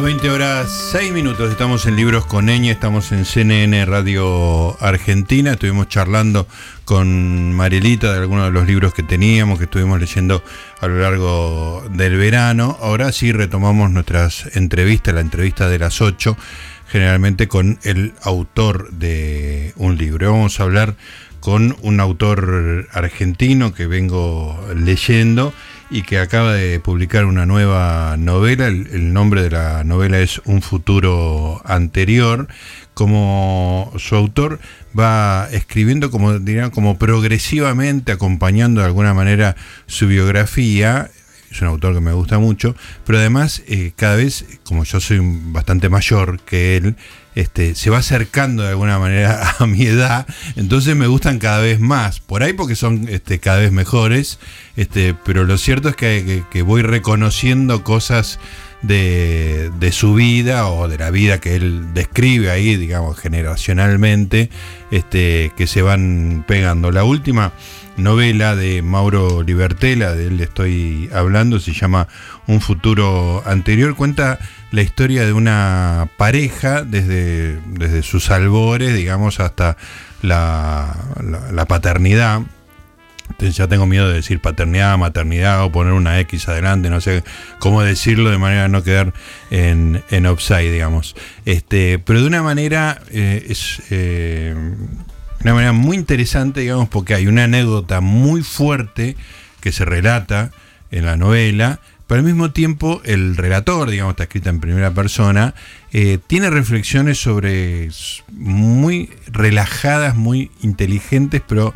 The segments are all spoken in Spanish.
minutos, 20 horas, 6 minutos. Estamos en Libros con Eña, estamos en CNN Radio Argentina. Estuvimos charlando con Marielita de algunos de los libros que teníamos, que estuvimos leyendo a lo largo del verano. Ahora sí retomamos nuestras entrevistas, la entrevista de las 8, generalmente con el autor de un libro. Vamos a hablar con un autor argentino que vengo leyendo y que acaba de publicar una nueva novela. El, nombre de la novela es Un futuro anterior. Como su autor va escribiendo, como dirían, como progresivamente, acompañando de alguna manera su biografía. Es un autor que me gusta mucho, pero además eh, cada vez, como yo soy bastante mayor que él, este, se va acercando de alguna manera a mi edad, entonces me gustan cada vez más, por ahí porque son este, cada vez mejores, este, pero lo cierto es que, voy reconociendo cosas de, su vida o de la vida que él describe ahí, digamos, generacionalmente, este, que se van pegando. La última novela de Mauro Libertela, de él estoy hablando, se llama Un futuro anterior, cuenta la historia de una pareja desde, desde sus albores, digamos, hasta la, la, paternidad. ya tengo miedo de decir paternidad, maternidad o poner una X adelante, no sé cómo decirlo de manera a no quedar en, en upside, digamos. Este, pero de una manera eh, es eh, una manera muy interesante, digamos, porque hay una anécdota muy fuerte que se relata en la novela pero al mismo tiempo el relator, digamos, está escrita en primera persona, eh, tiene reflexiones sobre muy relajadas, muy inteligentes, pero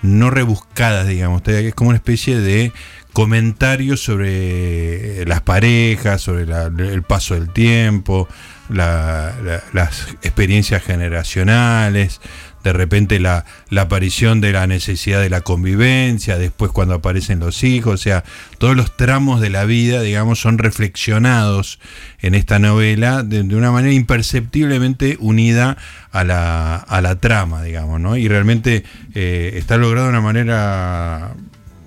no rebuscadas, digamos. Es como una especie de comentario sobre las parejas, sobre el paso del tiempo, las experiencias generacionales, de repente la, aparición de la necesidad de la convivencia, después cuando aparecen los hijos, o sea, todos los tramos de la vida, digamos, son reflexionados en esta novela de, una manera imperceptiblemente unida a la, a la trama, digamos, ¿no? Y realmente eh, está logrado de una manera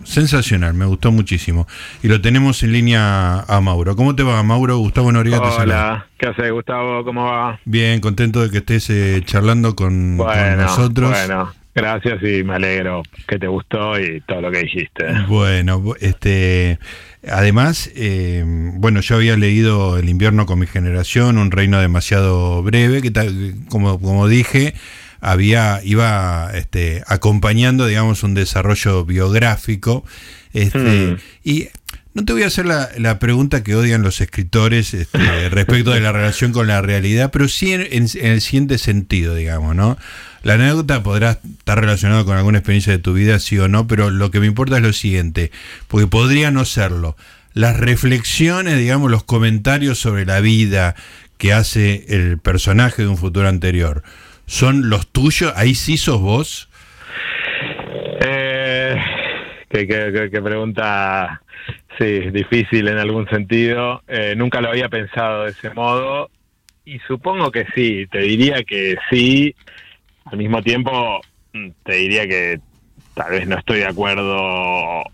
sensacional, me gustó muchísimo. Y lo tenemos en línea a Mauro. ¿Cómo te va, Mauro? Gustavo Noriega Hola, ¿qué haces, Gustavo? ¿Cómo va? Bien, contento de que estés eh, charlando con, nosotros. Bueno, gracias y me alegro que te gustó y todo lo que dijiste. Bueno, este... Además, eh, bueno, yo había leído El invierno con mi generación, Un reino demasiado breve, que tal, como, como dije, había, iba este, acompañando, digamos, un desarrollo biográfico. Este, hmm. Y no te voy a hacer la, pregunta que odian los escritores este, respecto de la relación con la realidad, pero sí en, el siguiente sentido, digamos, ¿no? La anécdota podrá estar relacionada con alguna experiencia de tu vida, sí o no, pero lo que me importa es lo siguiente, porque podría no serlo. Las reflexiones, digamos, los comentarios sobre la vida que hace el personaje de un futuro anterior, son los tuyos? ¿Ahí sí sos vos? Eh, qué, pregunta, sí, difícil en algún sentido. Eh, nunca lo había pensado de ese modo y supongo que sí, te diría que sí. Al mismo tiempo, mm, te diría que tal vez no estoy de acuerdo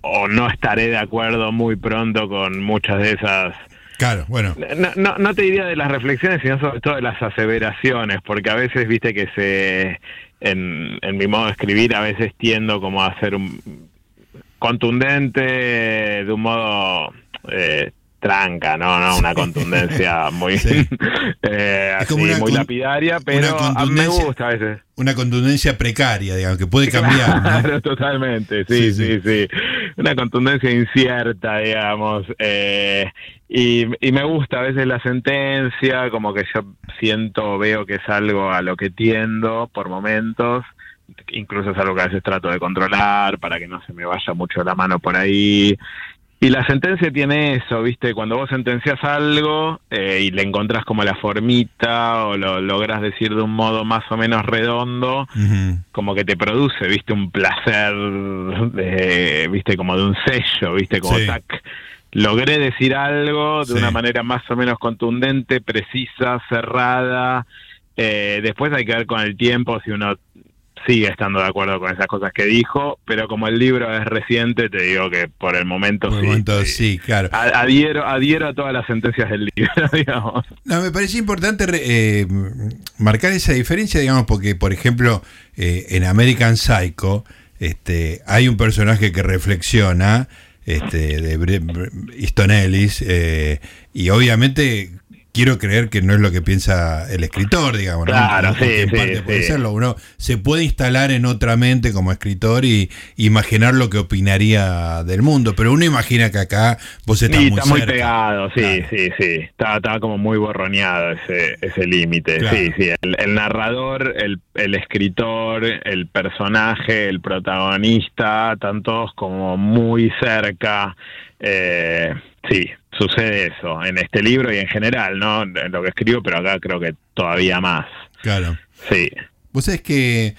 o no estaré de acuerdo muy pronto con muchas de esas Claro, bueno. No, no, te diría de las reflexiones, sino sobre todo de las aseveraciones, porque a veces, viste que se, en, en mi modo de escribir, a veces tiendo como a ser un contundente de un modo eh, tranca, ¿no? ¿no? Una contundencia muy, eh, así, muy lapidaria, pero a mí me gusta a veces. Una contundencia precaria, digamos, que puede cambiar. Claro, totalmente, sí, sí, sí, Una contundencia incierta, digamos. Eh, y, y me gusta a veces la sentencia, como que yo siento, veo que es algo a lo que tiendo por momentos incluso es algo que a veces trato de controlar para que no se me vaya mucho la mano por ahí. Y la sentencia tiene eso, ¿viste? Cuando vos sentencias algo eh, y le encontrás como la formita o lo logras decir de un modo más o menos redondo, como que te produce, ¿viste? Un placer, de, ¿viste? Como de un sello, ¿viste? Como tac. Logré decir algo de una manera más o menos contundente, precisa, cerrada. Eh, después hay que ver con el tiempo si uno sigue estando de acuerdo con esas cosas que dijo, pero como el libro es reciente, te digo que por el momento por sí. El momento, sí, claro. Adhiero, adhiero a todas las sentencias del libro, digamos. No, me parece importante eh, marcar esa diferencia, digamos, porque, por ejemplo, eh, en American Psycho este, hay un personaje que reflexiona, este, de Easton Ellis, eh, y obviamente quiero creer que no es lo que piensa el escritor, digamos. Claro, sí, en parte puede serlo. Uno se puede instalar en otra mente como escritor y imaginar lo que opinaría del mundo, pero uno imagina que acá vos estás sí, muy está muy pegado, sí, sí, sí. Está, está, como muy borroneado ese, ese límite. Sí, sí. El, narrador, el, el escritor, el personaje, el protagonista, están todos como muy cerca. Eh, sí, sucede eso en este libro y en general, ¿no? En lo que escribo, pero acá creo que todavía más. Claro. Sí. Vos sabés que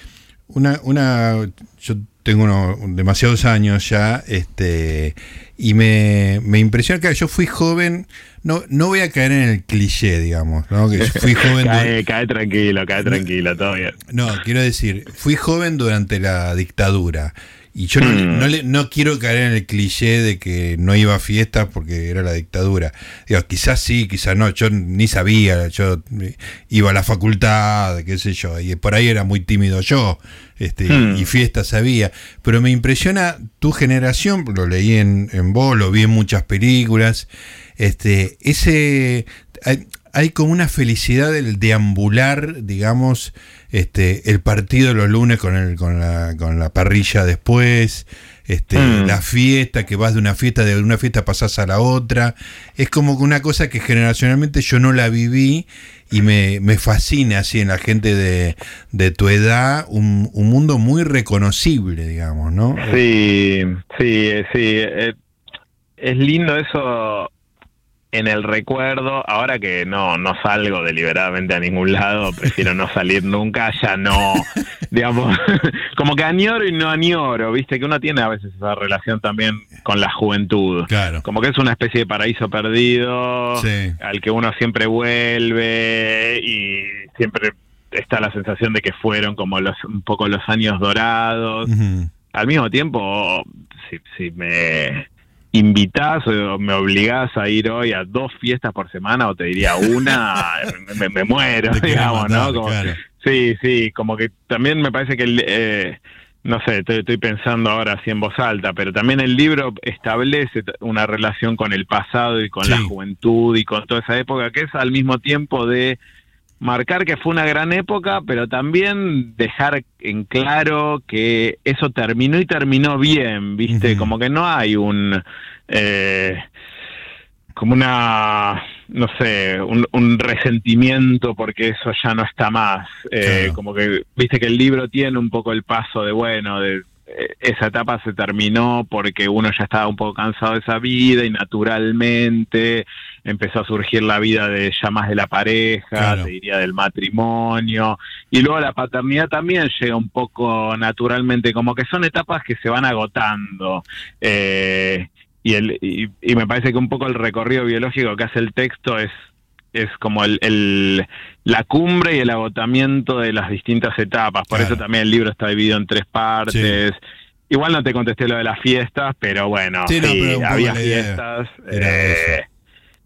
una, una, yo tengo unos demasiados años ya, este, y me, me impresiona que yo fui joven, no, no voy a caer en el cliché, digamos, ¿no? Que fui joven. cae, cae tranquilo, cae tranquilo, todo bien. No, quiero decir, fui joven durante la dictadura. Y yo no, mm. no, le, no, quiero caer en el cliché de que no iba a fiestas porque era la dictadura. Digo, quizás sí, quizás no. Yo ni sabía. Yo iba a la facultad, qué sé yo. Y por ahí era muy tímido yo. Este, mm. Y fiestas sabía. Pero me impresiona tu generación. Lo leí en, en vos, lo vi en muchas películas. Este, ese. Hay, hay como una felicidad del deambular, digamos este, el partido los lunes con, el, con, la, con la parrilla después, este, mm. la fiesta, que vas de una fiesta, de una fiesta pasás a la otra. Es como una cosa que generacionalmente yo no la viví y me, me fascina así en la gente de, de tu edad, un, un, mundo muy reconocible, digamos, ¿no? Sí, sí, sí. Eh, es lindo eso en el recuerdo, ahora que no, no salgo deliberadamente a ningún lado, prefiero no salir nunca, ya no, digamos, como que añoro y no añoro, viste, que uno tiene a veces esa relación también con la juventud. Claro. Como que es una especie de paraíso perdido, al que uno siempre vuelve y siempre está la sensación de que fueron como los, un poco los años dorados. Al mismo tiempo, si, si me invitás o me obligás a ir hoy a dos fiestas por semana o te diría una, me, muero, digamos, ¿no? Sí, sí, como que también me parece que, eh, no sé, estoy, pensando ahora así en voz alta, pero también el libro establece una relación con el pasado y con la juventud y con toda esa época que es al mismo tiempo de marcar que fue una gran época, pero también dejar en claro que eso terminó y terminó bien, ¿viste? Como que no hay un... Eh, como una, no sé, un, resentimiento porque eso ya no está más. Eh, como que, viste que el libro tiene un poco el paso de, bueno, de eh, esa etapa se terminó porque uno ya estaba un poco cansado de esa vida y naturalmente empezó a surgir la vida de llamas de la pareja, te diría del matrimonio, y luego la paternidad también llega un poco naturalmente, como que son etapas que se van agotando. Eh, y, el, y, me parece que un poco el recorrido biológico que hace el texto es es como el, la cumbre y el agotamiento de las distintas etapas. Por eso también el libro está dividido en tres partes. Igual no te contesté lo de las fiestas, pero bueno, sí, había fiestas. Eh,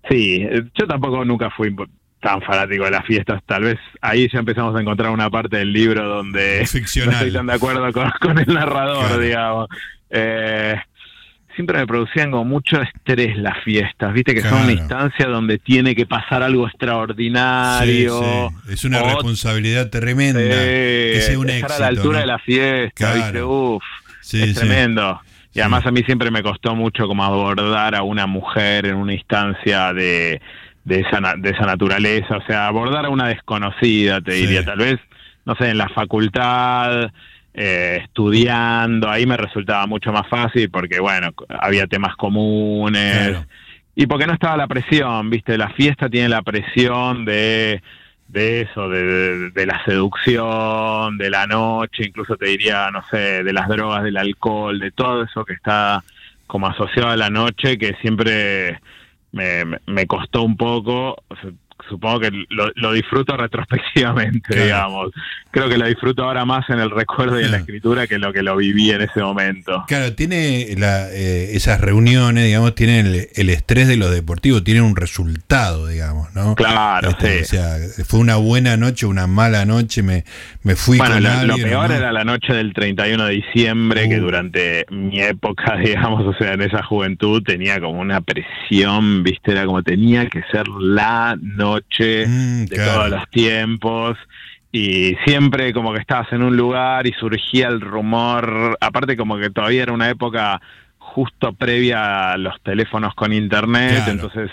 sí, yo tampoco nunca fui tan fanático de las fiestas. Tal vez ahí ya empezamos a encontrar una parte del libro donde no estoy tan de acuerdo con, el narrador, digamos. Eh, siempre me producían como mucho estrés las fiestas, viste que son una instancia donde tiene que pasar algo extraordinario. Es una responsabilidad tremenda que sea un estar a la altura de la fiesta, viste, Uf, es tremendo. Y además a mí siempre me costó mucho como abordar a una mujer en una instancia de, de, esa, de esa naturaleza, o sea, abordar a una desconocida, te diría, tal vez, no sé, en la facultad, eh, estudiando, ahí me resultaba mucho más fácil porque, bueno, había temas comunes. Y porque no estaba la presión, viste, la fiesta tiene la presión de, de eso, de, la seducción, de la noche, incluso te diría, no sé, de las drogas, del alcohol, de todo eso que está como asociado a la noche, que siempre me, me costó un poco, supongo que lo, disfruto retrospectivamente, digamos. Creo que lo disfruto ahora más en el recuerdo y en la escritura que lo que lo viví en ese momento. Claro, tiene la, eh, esas reuniones, digamos, tienen el, estrés de lo deportivo, tienen un resultado, digamos, ¿no? Claro, este, sí. O sea, fue una buena noche, una mala noche, me, me fui bueno, lo, peor era la noche del 31 de diciembre, que uh. durante mi época, digamos, o sea, en esa juventud tenía como una presión, viste, era como tenía que ser la noche mm, de todos los tiempos y siempre como que estabas en un lugar y surgía el rumor, aparte como que todavía era una época justo previa a los teléfonos con internet, entonces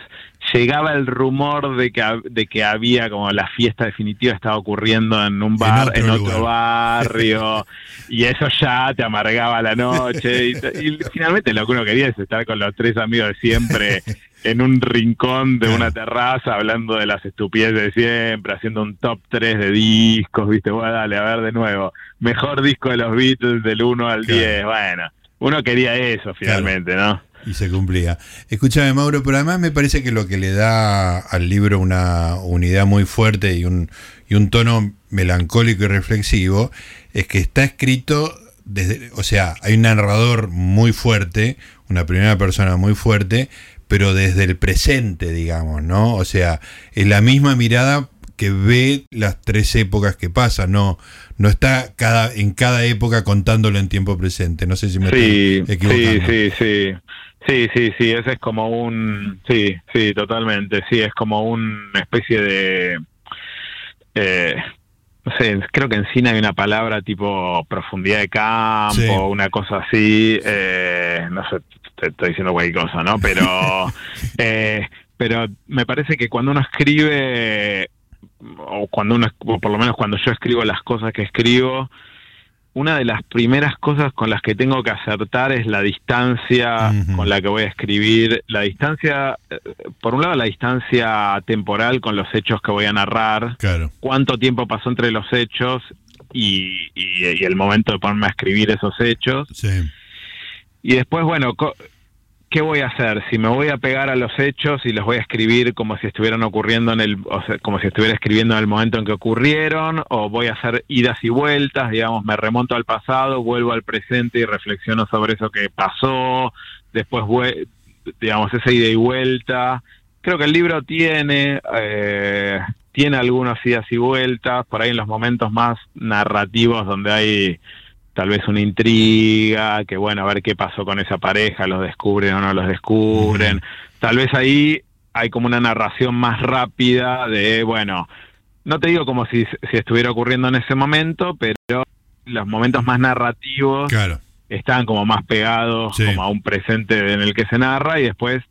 llegaba el rumor de que, de que había como la fiesta definitiva estaba ocurriendo en un bar, en otro, barrio, y eso ya te amargaba la noche, y, finalmente lo que uno quería es estar con los tres amigos de siempre en un rincón de una terraza hablando de las estupideces de siempre, haciendo un top 3 de discos, viste, bueno, dale, a ver de nuevo, mejor disco de los Beatles del 1 al 10, bueno, uno quería eso finalmente, ¿no? Y se cumplía. Escúchame, Mauro, pero además me parece que lo que le da al libro una unidad muy fuerte y un, y un tono melancólico y reflexivo es que está escrito desde, o sea, hay un narrador muy fuerte, una primera persona muy fuerte, pero desde el presente, digamos, ¿no? O sea, es la misma mirada que ve las tres épocas que pasan, no, no está cada, en cada época contándolo en tiempo presente. No sé si me estoy equivocando. Sí, sí, sí. Sí, sí, sí, ese es como un... Sí, sí, totalmente. Sí, es como una especie de... Eh, no sé, creo que en cine hay una palabra tipo profundidad de campo, una cosa así. Eh, no sé, te estoy diciendo cualquier cosa, ¿no? Pero, eh, pero me parece que cuando uno escribe, o cuando uno, o por lo menos cuando yo escribo las cosas que escribo, una de las primeras cosas con las que tengo que acertar es la distancia con la que voy a escribir. La distancia, eh, por un lado, la distancia temporal con los hechos que voy a narrar. Claro. Cuánto tiempo pasó entre los hechos y, y el momento de ponerme a escribir esos hechos. Sí. Y después, bueno, ¿qué voy a hacer? Si me voy a pegar a los hechos y los voy a escribir como si estuvieran ocurriendo en el, o sea, como si estuviera escribiendo en el momento en que ocurrieron, o voy a hacer idas y vueltas, digamos, me remonto al pasado, vuelvo al presente y reflexiono sobre eso que pasó, después, digamos, esa ida y vuelta. Creo que el libro tiene, eh, tiene algunas idas y vueltas, por ahí en los momentos más narrativos donde hay tal vez una intriga, que bueno, a ver qué pasó con esa pareja, los descubren o no los descubren. Tal vez ahí hay como una narración más rápida de, bueno, no te digo como si, si estuviera ocurriendo en ese momento, pero los momentos más narrativos están como más pegados como a un presente en el que se narra y después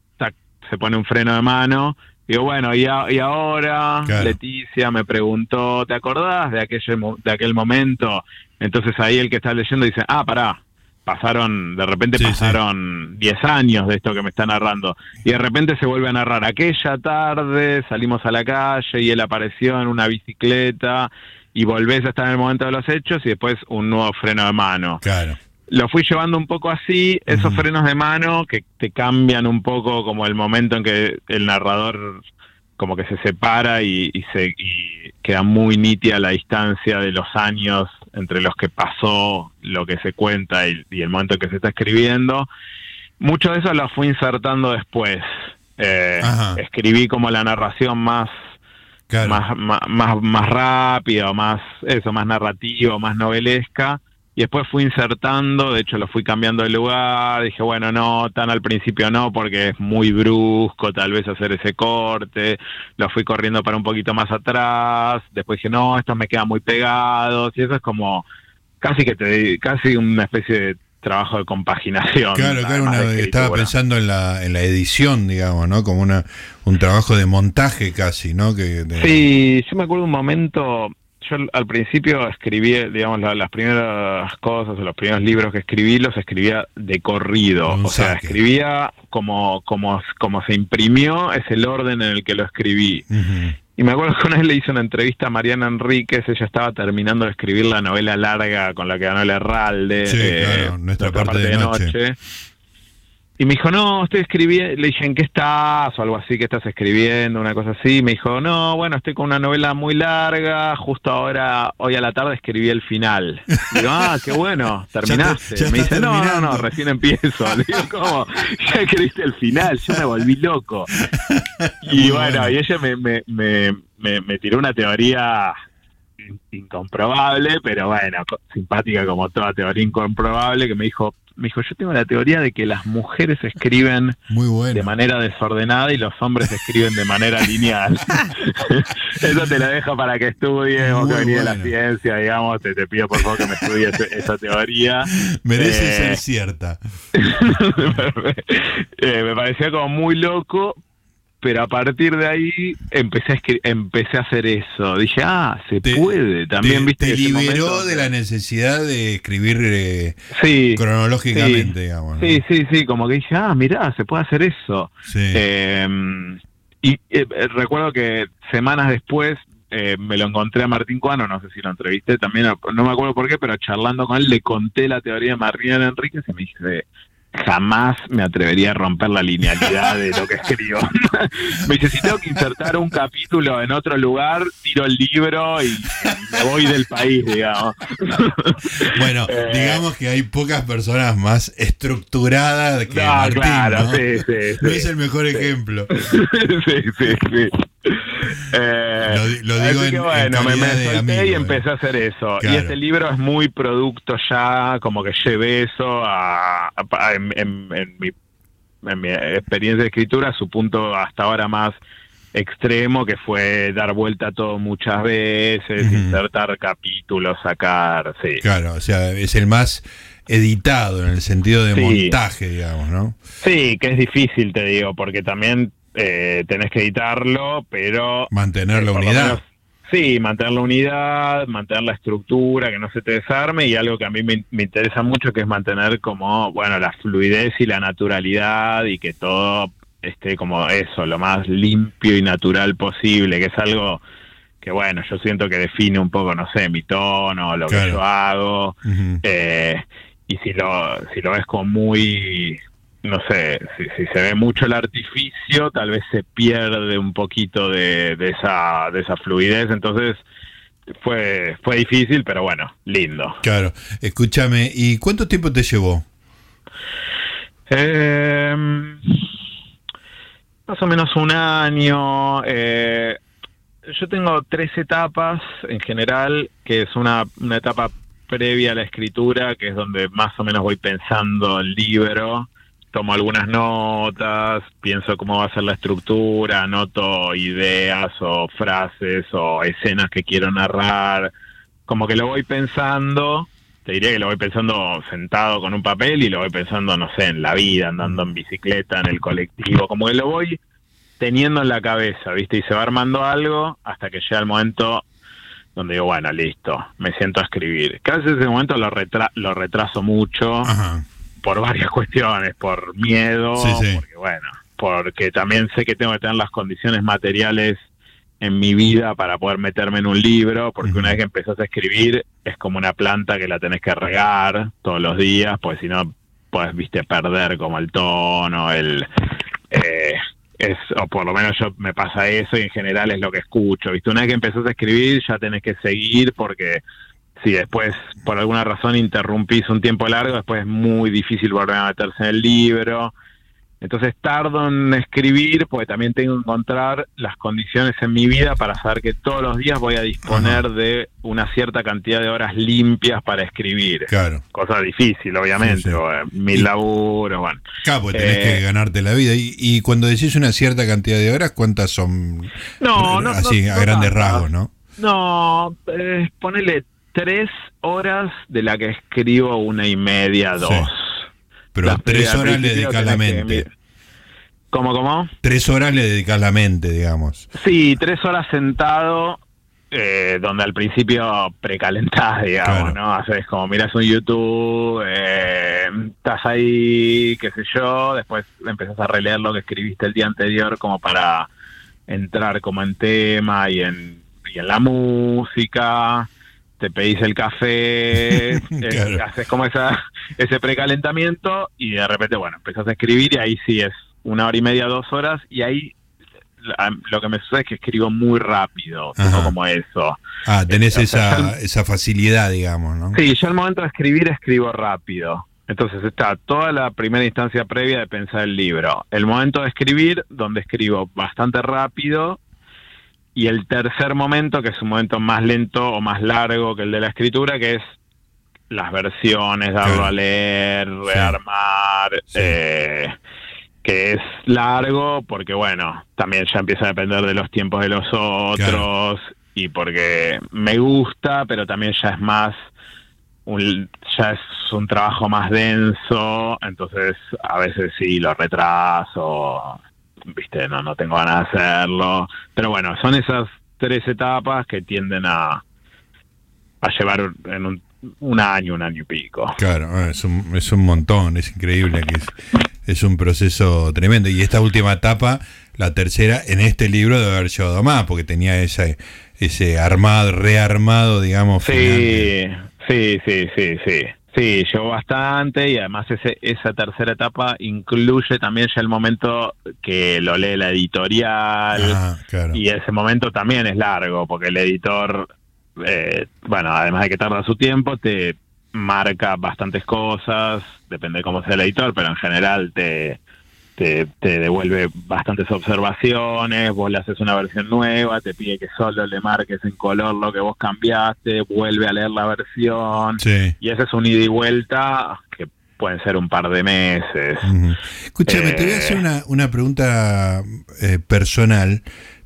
se pone un freno de mano Digo, bueno, y, y ahora Leticia me preguntó, ¿te acordás de aquel, de aquel momento entonces ahí el que está leyendo dice, ah, pará, pasaron, de repente pasaron 10 años de esto que me está narrando. Y de repente se vuelve a narrar, aquella tarde salimos a la calle y él apareció en una bicicleta y volvés a estar en el momento de los hechos y después un nuevo freno de mano. Claro. Lo fui llevando un poco así, esos frenos de mano que te cambian un poco como el momento en que el narrador como que se separa y, se y queda muy nítida la distancia de los años entre los que pasó lo que se cuenta y, el momento en que se está escribiendo. Mucho de eso lo fui insertando después. Eh, escribí como la narración más, más, más, más, rápida, más, eso, más narrativa, más novelesca y después fui insertando, de hecho lo fui cambiando de lugar, dije, bueno, no, tan al principio no, porque es muy brusco tal vez hacer ese corte, lo fui corriendo para un poquito más atrás, después dije, no, estos me quedan muy pegados, y eso es como casi que te casi una especie de trabajo de compaginación. Claro, claro, estaba pensando en la, en la edición, digamos, ¿no? Como una, un trabajo de montaje casi, ¿no? Que, Sí, yo me acuerdo un momento, yo al principio escribí, digamos, las primeras cosas o los primeros libros que escribí los escribía de corrido. o sea, escribía como, como, como se imprimió, es el orden en el que lo escribí. Y me acuerdo que una vez le hice una entrevista a Mariana Enríquez, ella estaba terminando de escribir la novela larga con la que ganó el Herralde, sí, eh, nuestra, parte, de, noche y me dijo, no, estoy escribiendo, le dije, ¿en qué estás? O algo así, ¿qué estás escribiendo? Una cosa así. Me dijo, no, bueno, estoy con una novela muy larga, justo ahora, hoy a la tarde escribí el final. digo, ah, qué bueno, terminaste. me dice, no, no, no, recién empiezo. Le digo, ¿cómo? Ya escribiste el final, yo me volví loco. Y bueno, y ella me, me, me, me tiró una teoría incomprobable, pero bueno, simpática como toda teoría incomprobable, que me dijo, me dijo, yo tengo la teoría de que las mujeres escriben de manera desordenada y los hombres escriben de manera lineal. Eso te lo dejo para que estudies, vos que venís de la ciencia, digamos, te, te, pido por favor que me estudies esa teoría. Merece eh, ser cierta. Eh, me parecía como muy loco, pero a partir de ahí empecé a, empecé a hacer eso. Dije, ah, se puede. También, viste. Te liberó de la necesidad de escribir eh, cronológicamente, digamos. Sí, sí, sí, como que dije, ah, mirá, se puede hacer eso. Em, y eh, recuerdo que semanas después eh, me lo encontré a Martín Cuano, no sé si lo entrevisté también, no me acuerdo por qué, pero charlando con él le conté la teoría de María Enríquez y me dice, jamás me atrevería a romper la linealidad de lo que escribo. me dice, si tengo que insertar un capítulo en otro lugar, tiro el libro y me voy del país, digamos. bueno, eh, digamos que hay pocas personas más estructuradas que Martín, claro, Sí, sí, no es el mejor ejemplo. sí, sí, sí. Eh, lo, digo en, que bueno, me, solté y eh. empecé a hacer eso. Y este libro es muy producto ya, como que llevé eso a, en, mi, experiencia de escritura, su punto hasta ahora más extremo, que fue dar vuelta a todo muchas veces, insertar capítulos, sacar, sí. Claro, o sea, es el más editado en el sentido de montaje, digamos, ¿no? Sí, que es difícil, te digo, porque también eh, tenés que editarlo, pero... Mantener la unidad. sí, mantener la unidad, mantener la estructura, que no se te desarme y algo que a mí me, interesa mucho que es mantener como, bueno, la fluidez y la naturalidad y que todo esté como eso, lo más limpio y natural posible, que es algo que bueno, yo siento que define un poco, no sé, mi tono, lo que yo hago, eh, y si lo, si lo ves como muy no sé, si, se ve mucho el artificio, tal vez se pierde un poquito de, esa, de esa fluidez, entonces fue, fue difícil, pero bueno, lindo. Claro, escúchame, ¿y cuánto tiempo te llevó? Em, más o menos un año. Eh, yo tengo tres etapas en general, que es una, una etapa previa a la escritura, que es donde más o menos voy pensando el libro tomo algunas notas, pienso cómo va a ser la estructura, anoto ideas o frases o escenas que quiero narrar, como que lo voy pensando, te diría que lo voy pensando sentado con un papel y lo voy pensando, no sé, en la vida, andando en bicicleta, en el colectivo, como que lo voy teniendo en la cabeza, ¿viste? Y se va armando algo hasta que llega el momento donde digo, bueno, listo, me siento a escribir. Casi ese momento lo, lo retraso mucho. Ajá por varias cuestiones, por miedo, porque bueno, porque también sé que tengo que tener las condiciones materiales en mi vida para poder meterme en un libro, porque una vez que empezás a escribir es como una planta que la tenés que regar todos los días, pues si no puedes, viste, perder como el tono, el... Eh, es, o por lo menos yo me pasa eso y en general es lo que escucho, viste, una vez que empezás a escribir ya tenés que seguir porque si después por alguna razón interrumpís un tiempo largo, después es muy difícil volver a meterse en el libro. Entonces tardo en escribir porque también tengo que encontrar las condiciones en mi vida para saber que todos los días voy a disponer de una cierta cantidad de horas limpias para escribir. Claro. Cosa difícil, obviamente. mil laburos, bueno. Claro, porque tenés que eh, ganarte la vida. Y, cuando decís una cierta cantidad de horas, ¿cuántas son? No, no. Así, a grandes rasgos, ¿no? No, eh, ponele tres horas de la que escribo una y media, dos. Pero tres horas le dedicas la mente. ¿Cómo, cómo? Tres horas le dedicas la mente, digamos. Sí, tres horas sentado, eh, donde al principio precalentás, digamos, ¿no? Haces como miras un YouTube, eh, estás ahí, qué sé yo, después empezás a releer lo que escribiste el día anterior como para entrar como en tema y en, y en la música te pedís el café, eh, haces como esa, ese precalentamiento y de repente, bueno, empezás a escribir y ahí sí es una hora y media, dos horas y ahí lo que me sucede es que escribo muy rápido, como eso. Ah, tenés esa, esa facilidad, digamos, ¿no? Sí, yo al momento de escribir escribo rápido. Entonces está toda la primera instancia previa de pensar el libro, el momento de escribir, donde escribo bastante rápido, y el tercer momento, que es un momento más lento o más largo que el de la escritura, que es las versiones, darlo a leer, rearmar, eh, que es largo porque, bueno, también ya empieza a depender de los tiempos de los otros y porque me gusta, pero también ya es más un, ya es un trabajo más denso, entonces a veces sí lo retraso, viste, no, no tengo ganas de hacerlo, pero bueno, son esas tres etapas que tienden a, a llevar en un, un año, un año y pico. Claro, ah, es un, es un montón, es increíble que es, es un proceso tremendo. Y esta última etapa, la tercera, en este libro debe haber llevado más, porque tenía ese, ese armado, rearmado, digamos. Sí, Sí, sí, sí, sí. Sí, llevó bastante y además ese, esa tercera etapa incluye también ya el momento que lo lee la editorial ah, y ese momento también es largo porque el editor, eh, bueno, además de que tarda su tiempo, te marca bastantes cosas, depende de cómo sea el editor, pero en general te, te, devuelve bastantes observaciones, vos le haces una versión nueva, te pide que solo le marques en color lo que vos cambiaste, vuelve a leer la versión, y ese es un ida y vuelta que pueden ser un par de meses. Escúchame, te voy a hacer una, una pregunta eh, personal,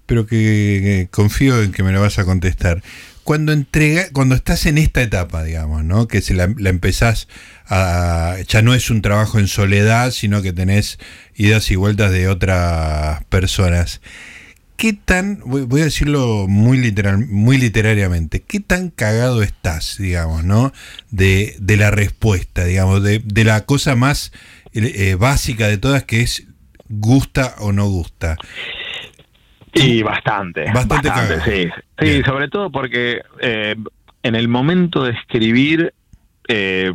pero que, confío en que me la vas a contestar cuando entrega, cuando estás en esta etapa, digamos, ¿no? Que se la, la, empezás a. ya no es un trabajo en soledad, sino que tenés idas y vueltas de otras personas. ¿Qué tan, voy, a decirlo muy literal, muy literariamente, qué tan cagado estás, digamos, ¿no? De, de la respuesta, digamos, de, de la cosa más eh, básica de todas que es gusta o no gusta. Sí, bastante. Bastante, sí. Sí, sobre todo porque eh, en el momento de escribir, eh,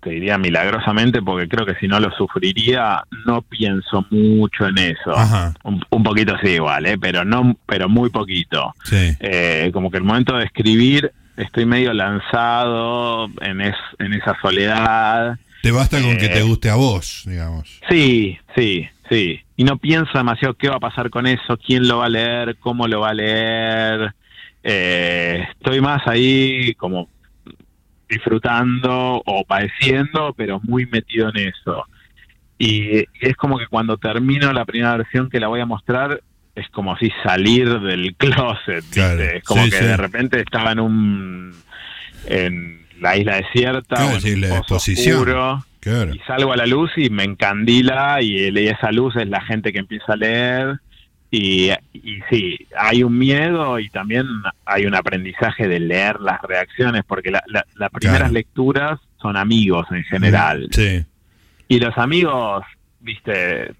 te diría milagrosamente, porque creo que si no lo sufriría, no pienso mucho en eso. Un, poquito sí igual, ¿eh? pero no, pero muy poquito. Eh, como que el momento de escribir estoy medio lanzado en, en esa soledad. Te basta con que te guste a vos, digamos. Sí, sí, sí. Y no pienso demasiado qué va a pasar con eso, quién lo va a leer, cómo lo va a leer. estoy más ahí como disfrutando o padeciendo, pero muy metido en eso. Y, es como que cuando termino la primera versión que la voy a mostrar, es como si salir del closet, Es como que de repente estaba en un en la isla desierta o en un oscuro, y salgo a la luz y me encandila y, y esa luz es la gente que empieza a leer y, y, sí, hay un miedo y también hay un aprendizaje de leer las reacciones, porque las primeras lecturas son amigos en general. Sí. Y los amigos, viste,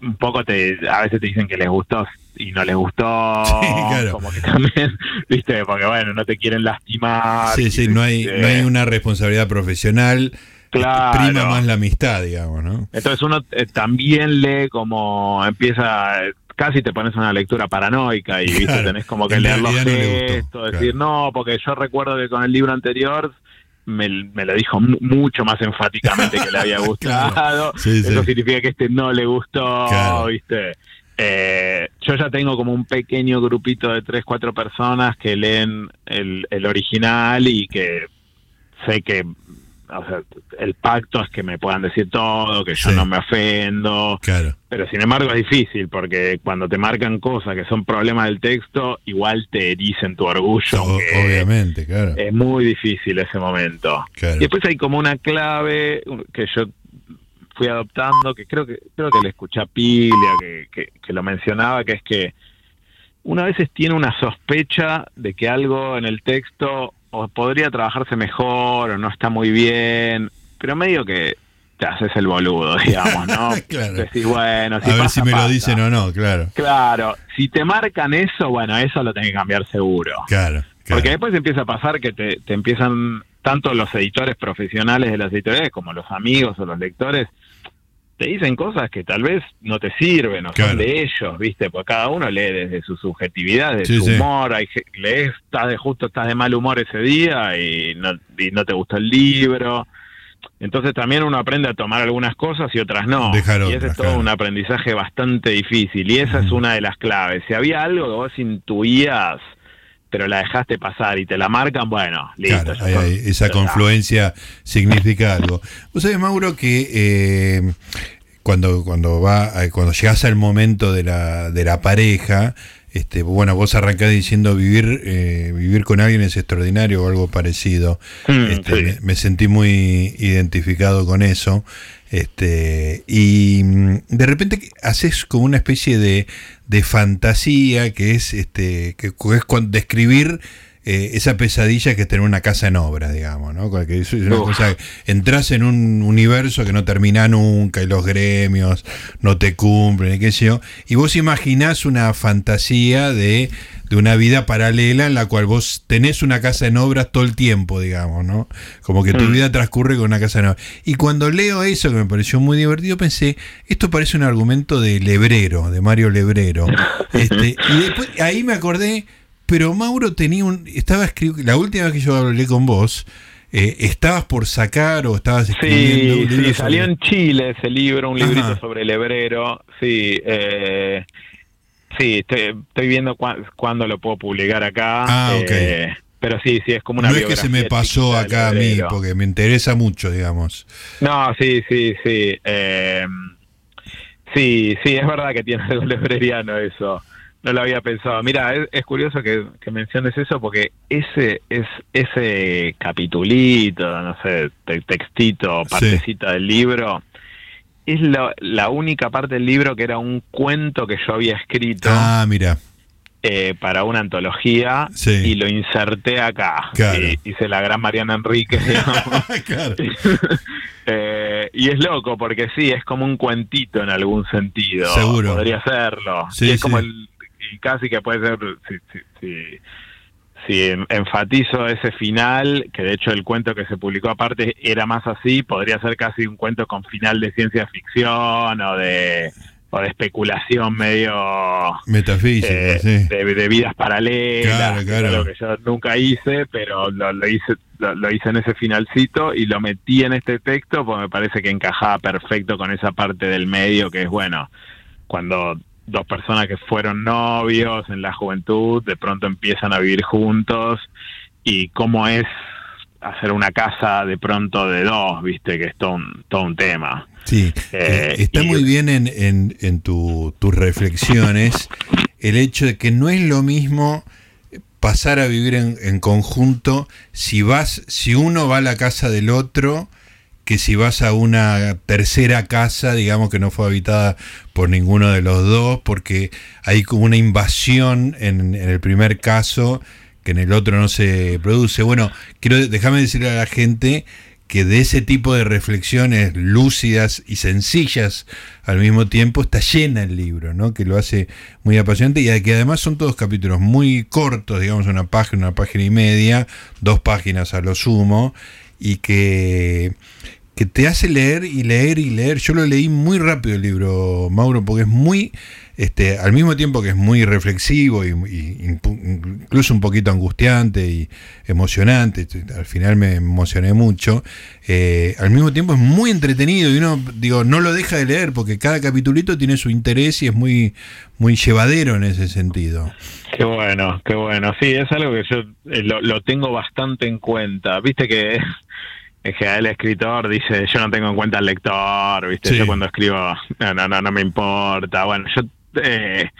un poco te, a veces te dicen que les gustó y no les gustó. Como que también, viste, porque bueno, no te quieren lastimar. Sí, sí, no hay, no hay una responsabilidad profesional. Claro. Prima más la amistad, digamos, ¿no? Entonces uno eh, también lee como empieza, casi te pones una lectura paranoica y ¿viste? tenés como que leer los textos, decir, no, porque yo recuerdo que con el libro anterior me, lo dijo mucho más enfáticamente que le había gustado. Eso significa que este no le gustó, ¿viste? Eh, yo ya tengo como un pequeño grupito de tres, cuatro personas que leen el, el original y que sé que o sea, el pacto es que me puedan decir todo, que yo no me ofendo. Claro. Pero sin embargo es difícil porque cuando te marcan cosas que son problemas del texto, igual te ericen tu orgullo. obviamente, claro. Es muy difícil ese momento. Y después hay como una clave que yo fui adoptando, que creo que creo que le escuché a Pilia, que, que lo mencionaba, que es que una veces tiene una sospecha de que algo en el texto o podría trabajarse mejor o no está muy bien, pero medio que te haces el boludo, digamos, ¿no? claro. Decís, bueno, si A ver si me lo dicen o no, claro. Claro, si te marcan eso, bueno, eso lo tenés que cambiar seguro. Claro. Porque después empieza a pasar que te, te empiezan, tanto los editores profesionales de las editoriales como los amigos o los lectores, te dicen cosas que tal vez no te sirven o son de ellos, ¿viste? Porque cada uno lee desde su subjetividad, desde su humor, hay, lees, estás de justo, estás de mal humor ese día y no, y no te gustó el libro. Entonces también uno aprende a tomar algunas cosas y otras no. y ese es todo un aprendizaje bastante difícil y esa es una de las claves. Si había algo que vos intuías pero la dejaste pasar y te la marcan, bueno, listo. esa confluencia significa algo. Vos sabés, Mauro, que eh, cuando, cuando, va, cuando llegas al momento de la, de la pareja, este, bueno, vos arrancás diciendo vivir, eh, vivir con alguien es extraordinario o algo parecido. Mm, este, me, sentí muy identificado con eso. Este, y mm, de repente haces como una especie de, de fantasía que es, este, que es describir eh, esa pesadilla que es tener una casa en obra, digamos, ¿no? Que es una cosa, entras en un universo que no termina nunca y los gremios no te cumplen, y qué sé yo, y vos imaginás una fantasía de, de una vida paralela en la cual vos tenés una casa en obras todo el tiempo, digamos, ¿no? Como que tu mm. vida transcurre con una casa en obras. Y cuando leo eso, que me pareció muy divertido, pensé, esto parece un argumento de Lebrero, de Mario Lebrero. Este, y después ahí me acordé pero Mauro tenía un. Estaba escribiendo. La última vez que yo hablé con vos, eh, ¿estabas por sacar o estabas escribiendo un libro? Sí, salió en Chile ese libro, un librito sobre el hebrero. Sí, eh, sí, estoy, viendo cuándo lo puedo publicar acá. Ah, ok. Eh, pero sí, sí, es como una No es que se me pasó acá a mí, porque me interesa mucho, digamos. No, sí, sí, sí. sí, sí, es verdad que tiene algo libreriano eso. No lo había pensado. Mira, es, curioso que, menciones eso porque ese es ese capitulito, no sé, textito, partecita del libro, es la, única parte del libro que era un cuento que yo había escrito. Ah, mira. Eh, para una antología y lo inserté acá. hice la gran Mariana Enrique, claro. Eh, y es loco porque sí, es como un cuentito en algún sentido. Seguro. Podría serlo. Sí, es como el y casi que puede ser, si, si, enfatizo ese final, que de hecho el cuento que se publicó aparte era más así, podría ser casi un cuento con final de ciencia ficción o de o de especulación medio metafísica, eh, de, vidas paralelas, claro, lo que yo nunca hice, pero lo, hice lo, hice en ese finalcito y lo metí en este texto porque me parece que encajaba perfecto con esa parte del medio que es bueno cuando dos personas que fueron novios en la juventud, de pronto empiezan a vivir juntos y cómo es hacer una casa de pronto de dos, viste, que es todo un, todo un tema. Sí, eh, eh, está muy bien en, en, en tus reflexiones el hecho de que no es lo mismo pasar a vivir en, en, conjunto si vas, si uno va a la casa del otro que si vas a una tercera casa, digamos que no fue habitada por ninguno de los dos, porque hay como una invasión en, el primer caso que en el otro no se produce. Bueno, quiero déjame decirle a la gente que de ese tipo de reflexiones lúcidas y sencillas al mismo tiempo está llena el libro, ¿no? que lo hace muy apasionante y que además son todos capítulos muy cortos, digamos una página, una página y media, dos páginas a lo sumo, y que, que te hace leer y leer y leer. Yo lo leí muy rápido el libro, Mauro, porque es muy, este, al mismo tiempo que es muy reflexivo y, incluso un poquito angustiante y emocionante, al final me emocioné mucho, eh, al mismo tiempo es muy entretenido y uno, digo, no lo deja de leer porque cada capitulito tiene su interés y es muy, muy llevadero en ese sentido. Qué bueno, qué bueno. Sí, es algo que yo eh, lo, tengo bastante en cuenta. Viste que en general el escritor dice, yo no tengo en cuenta al lector, ¿viste? Yo cuando escribo, no, no, no, no me importa. Bueno, yo eh,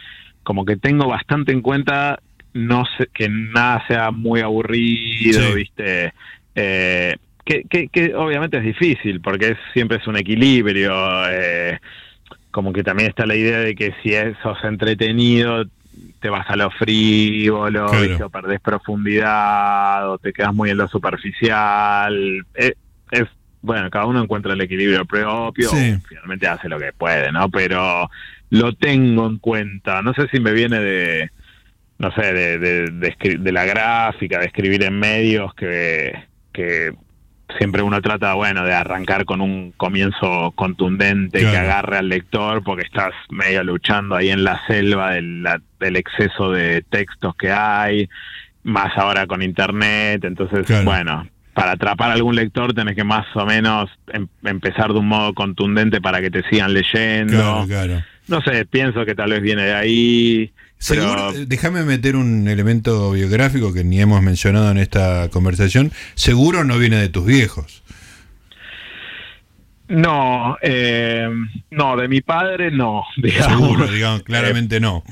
como que tengo bastante en cuenta no sé, que nada sea muy aburrido, ¿viste? Eh, que, que, que, obviamente es difícil, porque es, siempre es un equilibrio. Eh, como que también está la idea de que si sos entretenido, te vas a lo frívolo, o perdés profundidad, o te quedas muy en lo superficial. Es, bueno, cada uno encuentra el equilibrio propio, finalmente hace lo que puede, ¿no? Pero lo tengo en cuenta. No sé si me viene de, no sé, de, de, la gráfica, de escribir en medios, que, que siempre uno trata, bueno, de arrancar con un comienzo contundente que agarre al lector porque estás medio luchando ahí en la selva del, del exceso de textos que hay, más ahora con internet, entonces, bueno, para atrapar a algún lector tenés que más o menos em, empezar de un modo contundente para que te sigan leyendo. No sé, pienso que tal vez viene de ahí. Seguro, déjame meter un elemento biográfico que ni hemos mencionado en esta conversación. Seguro no viene de tus viejos. No, eh, no, de mi padre no. Digamos. Seguro, digamos, claramente no.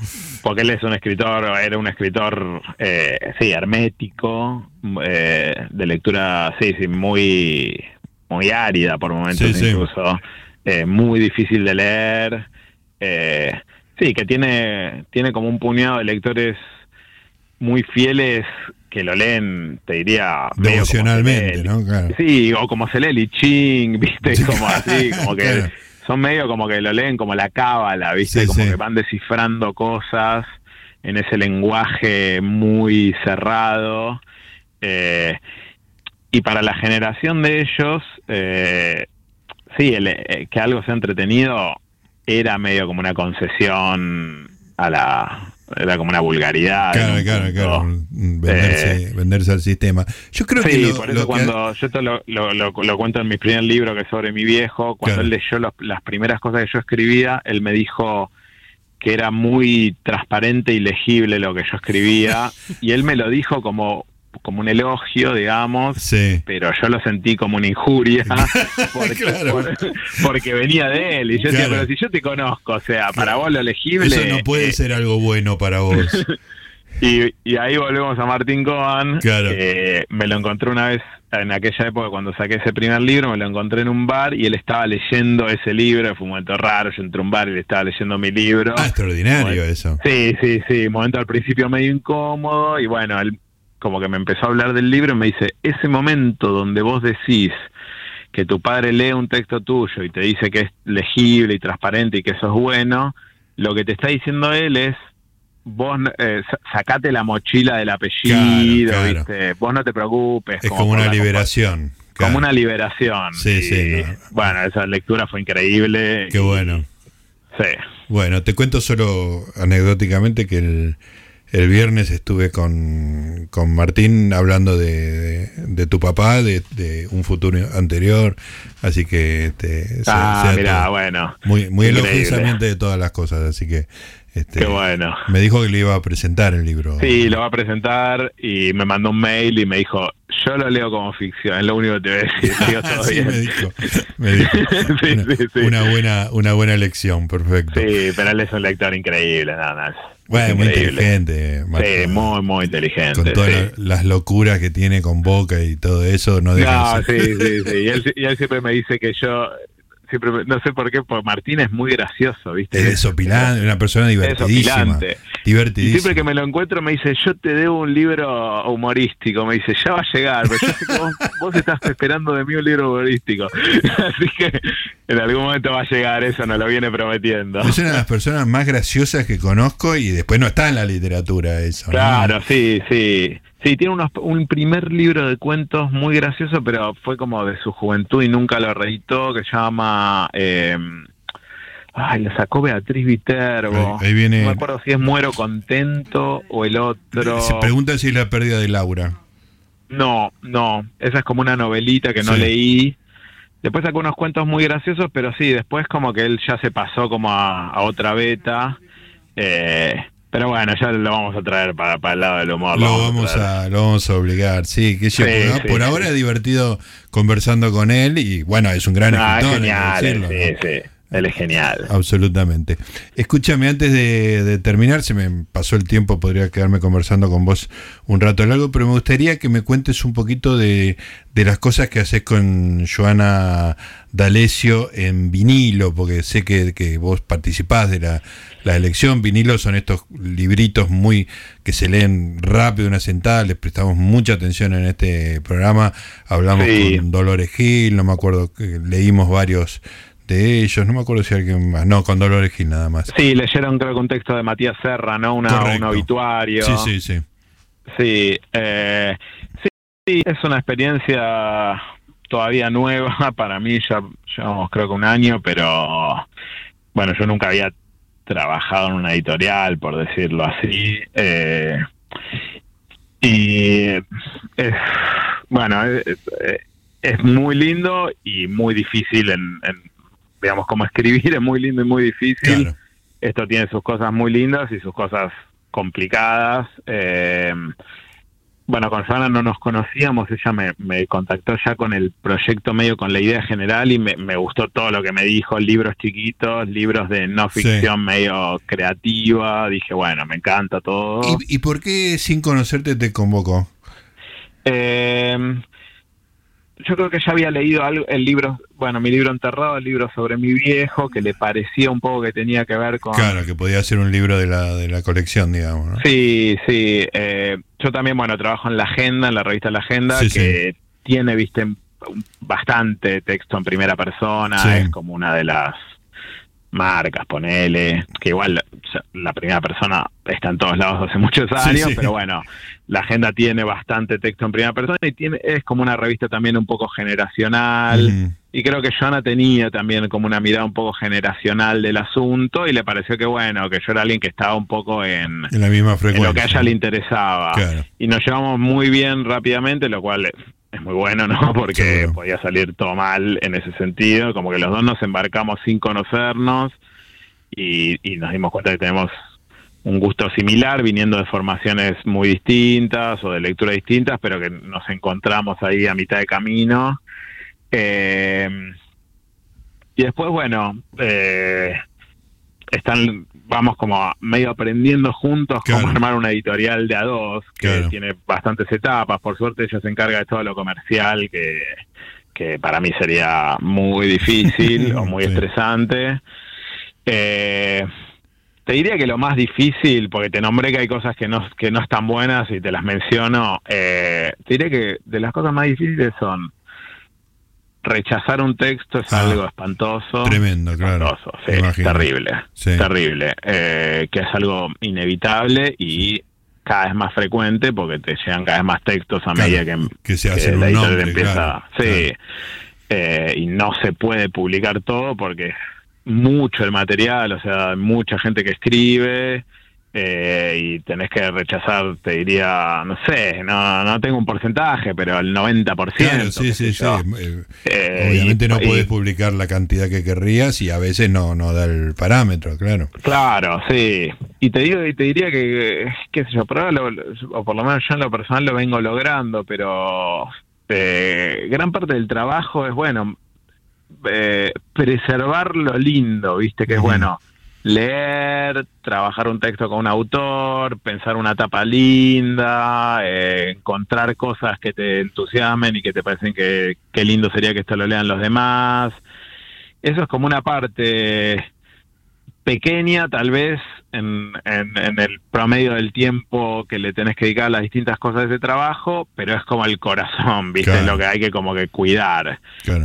Porque él es un escritor, era un escritor, eh, sí, hermético, eh, de lectura, sí, sí, muy, muy árida por momentos incluso, eh, muy difícil de leer. Sí, que tiene, tiene como un puñado de lectores muy fieles que lo leen, te diría... Devocionalmente, ¿no? Sí, o como se lee Liching, ¿viste? Como así, como que son medio como que lo leen como la cábala, ¿viste? como que van descifrando cosas en ese lenguaje muy cerrado. Eh, y para la generación de ellos, eh, sí, eh, que algo sea entretenido era medio como una concesión a la, era como una vulgaridad. Claro, claro, claro. Venderse, venderse, al sistema. Yo creo sí, que. por eso cuando. Yo esto lo, lo, cuento en mi primer libro, que es sobre mi viejo. Cuando él leyó las primeras cosas que yo escribía, él me dijo que era muy transparente y legible lo que yo escribía. y él me lo dijo como como un elogio, digamos, pero yo lo sentí como una injuria porque, venía de él. Y yo decía, pero si yo te conozco, o sea, para vos lo legible... Eso no puede eh, ser algo bueno para vos. y, y, ahí volvemos a Martín Cohen, que me lo encontré una vez en aquella época cuando saqué ese primer libro, me lo encontré en un bar y él estaba leyendo ese libro, fue un momento raro, yo entré a un bar y él estaba leyendo mi libro. Ah, extraordinario eso. Sí, sí, sí, momento al principio medio incómodo y bueno, él como que me empezó a hablar del libro y me dice, ese momento donde vos decís que tu padre lee un texto tuyo y te dice que es legible y transparente y que eso es bueno, lo que te está diciendo él es, vos eh, sacate la mochila del apellido, ¿viste? vos no te preocupes. Es como, una liberación. Como una liberación. Sí, sí. Bueno, esa lectura fue increíble. Qué bueno. Sí. Bueno, te cuento solo anecdóticamente que el el viernes estuve con, con Martín hablando de, de, tu papá, de, de, un futuro anterior, así que este, ah, mira, bueno, muy, muy elogiosamente de todas las cosas, así que este, Qué bueno. Me dijo que le iba a presentar el libro. Sí, lo va a presentar y me mandó un mail y me dijo, yo lo leo como ficción, es lo único que te voy a decir. Me dijo, me dijo. una, buena, una buena elección, perfecto. Sí, pero él es un lector increíble, nada más. Bueno, muy inteligente. sí, muy, muy inteligente. Con todas las locuras que tiene con Boca y todo eso, no deja No, sí, sí, sí. Y él, y él siempre me dice que yo no sé por qué, porque Martín es muy gracioso, ¿viste? Es desopilante, una persona divertidísima. divertidísima. Y siempre que me lo encuentro me dice, yo te debo un libro humorístico. Me dice, ya va a llegar, pero yo sé que vos, estás esperando de mí un libro humorístico. Así que en algún momento va a llegar, eso nos lo viene prometiendo. Es una de las personas más graciosas que conozco y después no está en la literatura eso. Claro, sí, sí. Sí, tiene unos, un primer libro de cuentos muy gracioso, pero fue como de su juventud y nunca lo reeditó, que se llama... Eh, ay, lo sacó Beatriz Viterbo. Ahí, viene... No me acuerdo si es Muero Contento o el otro. Se pregunta si es la pérdida de Laura. No, no. Esa es como una novelita que no leí. Después sacó unos cuentos muy graciosos, pero sí, después como que él ya se pasó como a, a otra beta. Eh, pero bueno, ya lo vamos a traer para, para el lado del humor. Lo, vamos, a, lo vamos a obligar, sí. Que yo, por, ahora he divertido conversando con él y bueno, es un gran ah, escritor. Genial, sí, sí. Él es genial. Absolutamente. Escúchame, antes de, terminar, se me pasó el tiempo, podría quedarme conversando con vos un rato largo, pero me gustaría que me cuentes un poquito de, las cosas que haces con Joana D'Alessio en vinilo, porque sé que, vos participás de la, elección. Vinilo son estos libritos muy que se leen rápido, una sentada, les prestamos mucha atención en este programa. Hablamos con Dolores Gil, no me acuerdo, que leímos varios de ellos, no me acuerdo si alguien más, no, con Dolores Gil nada más. Sí, leyeron creo que un texto de Matías Serra, ¿no? Una, un obituario. Sí, sí, sí. Sí, eh, sí, es una experiencia todavía nueva para mí, ya llevamos creo que un año, pero bueno, yo nunca había trabajado en una editorial, por decirlo así. Eh, y es, bueno, es, muy lindo y muy difícil en, digamos, como escribir es muy lindo y muy difícil. Esto tiene sus cosas muy lindas y sus cosas complicadas. Eh, bueno, con Joana no nos conocíamos, ella me, contactó ya con el proyecto medio, con la idea general y me, gustó todo lo que me dijo, libros chiquitos, libros de no ficción medio creativa, dije, bueno, me encanta todo. ¿Y, ¿Y, por qué sin conocerte te convocó? Eh, yo creo que ya había leído algo, el libro, bueno, mi libro enterrado, el libro sobre mi viejo, que le parecía un poco que tenía que ver con... Claro, que podía ser un libro de la, de la colección, digamos. Sí, sí. Eh, yo también, bueno, trabajo en La Agenda, en la revista La Agenda, que tiene, viste, bastante texto en primera persona, es como una de las marcas, ponele, que igual la primera persona está en todos lados hace muchos años, pero bueno, la agenda tiene bastante texto en primera persona y tiene es como una revista también un poco generacional. Y creo que Joana tenía también como una mirada un poco generacional del asunto y le pareció que bueno, que yo era alguien que estaba un poco en, en la misma frecuencia. En lo que a ella le interesaba. Y nos llevamos muy bien rápidamente, lo cual es muy bueno, ¿no? Porque podía salir todo mal en ese sentido, como que los dos nos embarcamos sin conocernos y, nos dimos cuenta que tenemos un gusto similar, viniendo de formaciones muy distintas o de lecturas distintas, pero que nos encontramos ahí a mitad de camino. Eh, y después, bueno, eh, están vamos como medio aprendiendo juntos cómo armar una editorial de a dos, que tiene bastantes etapas. Por suerte ella se encarga de todo lo comercial, que, que para mí sería muy difícil o muy estresante. Eh, te diría que lo más difícil, porque te nombré que hay cosas que no, que no están buenas y te las menciono, eh, te diría que de las cosas más difíciles son rechazar un texto es ah, algo espantoso. Tremendo, claro. terrible, terrible. Eh, que es algo inevitable y cada vez más frecuente porque te llegan cada vez más textos a medida que, que se hace la nombre, empieza. sí. Eh, y no se puede publicar todo porque es mucho el material, o sea, mucha gente que escribe eh, y tenés que rechazar, te diría, no sé, no, no tengo un porcentaje, pero el 90%. Claro, sí, sí, sí. Eh, eh, obviamente no puedes publicar la cantidad que querrías y a veces no, no da el parámetro, claro. Claro, sí. Y te digo y te diría que, qué sé yo, por o por lo menos yo en lo personal lo vengo logrando, pero gran parte del trabajo es, bueno, preservar lo lindo, ¿viste? Que es bueno leer, trabajar un texto con un autor, pensar una tapa linda, eh, encontrar cosas que te entusiasmen y que te parecen que, qué lindo sería que esto lo lean los demás. Eso es como una parte pequeña, tal vez, en, en, el promedio del tiempo que le tenés que dedicar a las distintas cosas de ese trabajo, pero es como el corazón, ¿viste? Lo que hay que como que cuidar.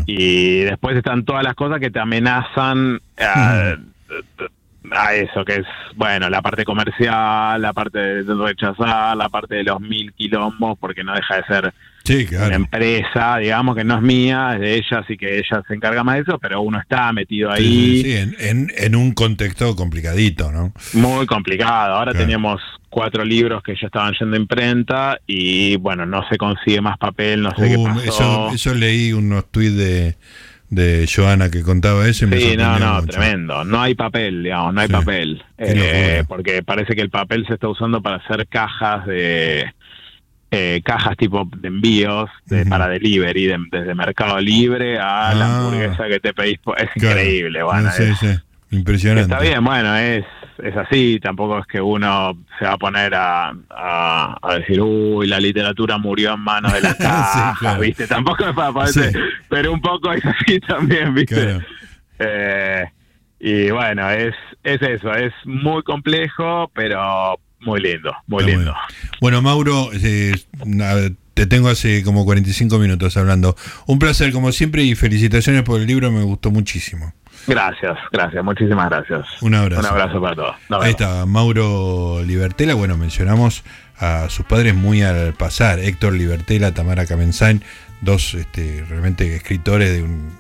Y después están todas las cosas que te amenazan. Hmm a eso, que es, bueno, la parte comercial, la parte de rechazar, la parte de los mil quilombos, porque no deja de ser una empresa, digamos, que no es mía, es de ella, así que ella se encarga más de eso, pero uno está metido ahí. Sí, en, en, un contexto complicadito, ¿no? Muy complicado. Ahora teníamos cuatro libros que ya estaban yendo a imprenta y, bueno, no se consigue más papel, no sé qué uh, pasó. Eso, eso leí unos tweets de de Joana que contaba eso. sí, no, no, tremendo. No hay papel, digamos, no hay papel. Eh, porque parece que el papel se está usando para hacer cajas de eh, cajas tipo de envíos de, para delivery, desde Mercado Libre a la ah. hamburguesa que te pedís. Es increíble, bueno. Sí, sí. Impresionante. Está bien, bueno, es, es así, tampoco es que uno se va a poner a, a, decir, uy, la literatura murió en manos de la caja, ¿viste? Tampoco es para parecer, pero un poco es así también, ¿viste? Eh, y bueno, es, es eso, es muy complejo, pero muy lindo, muy lindo. Bueno, Mauro, eh, te tengo hace como 45 minutos hablando. Un placer como siempre y felicitaciones por el libro, me gustó muchísimo. Gracias, gracias, muchísimas gracias. Un abrazo. Un abrazo para todos. Ahí está, Mauro Libertela. Bueno, mencionamos a sus padres muy al pasar, Héctor Libertela, Tamara Kamenzain, dos este, realmente escritores de un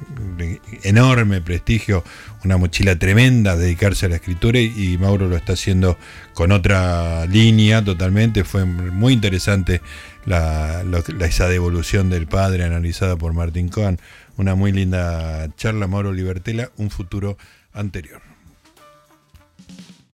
enorme prestigio, una mochila tremenda, dedicarse a la escritura y, Mauro lo está haciendo con otra línea totalmente. Fue muy interesante la, esa devolución del padre analizada por Martín Cohen. Una muy linda charla, Mauro Libertela, un futuro anterior.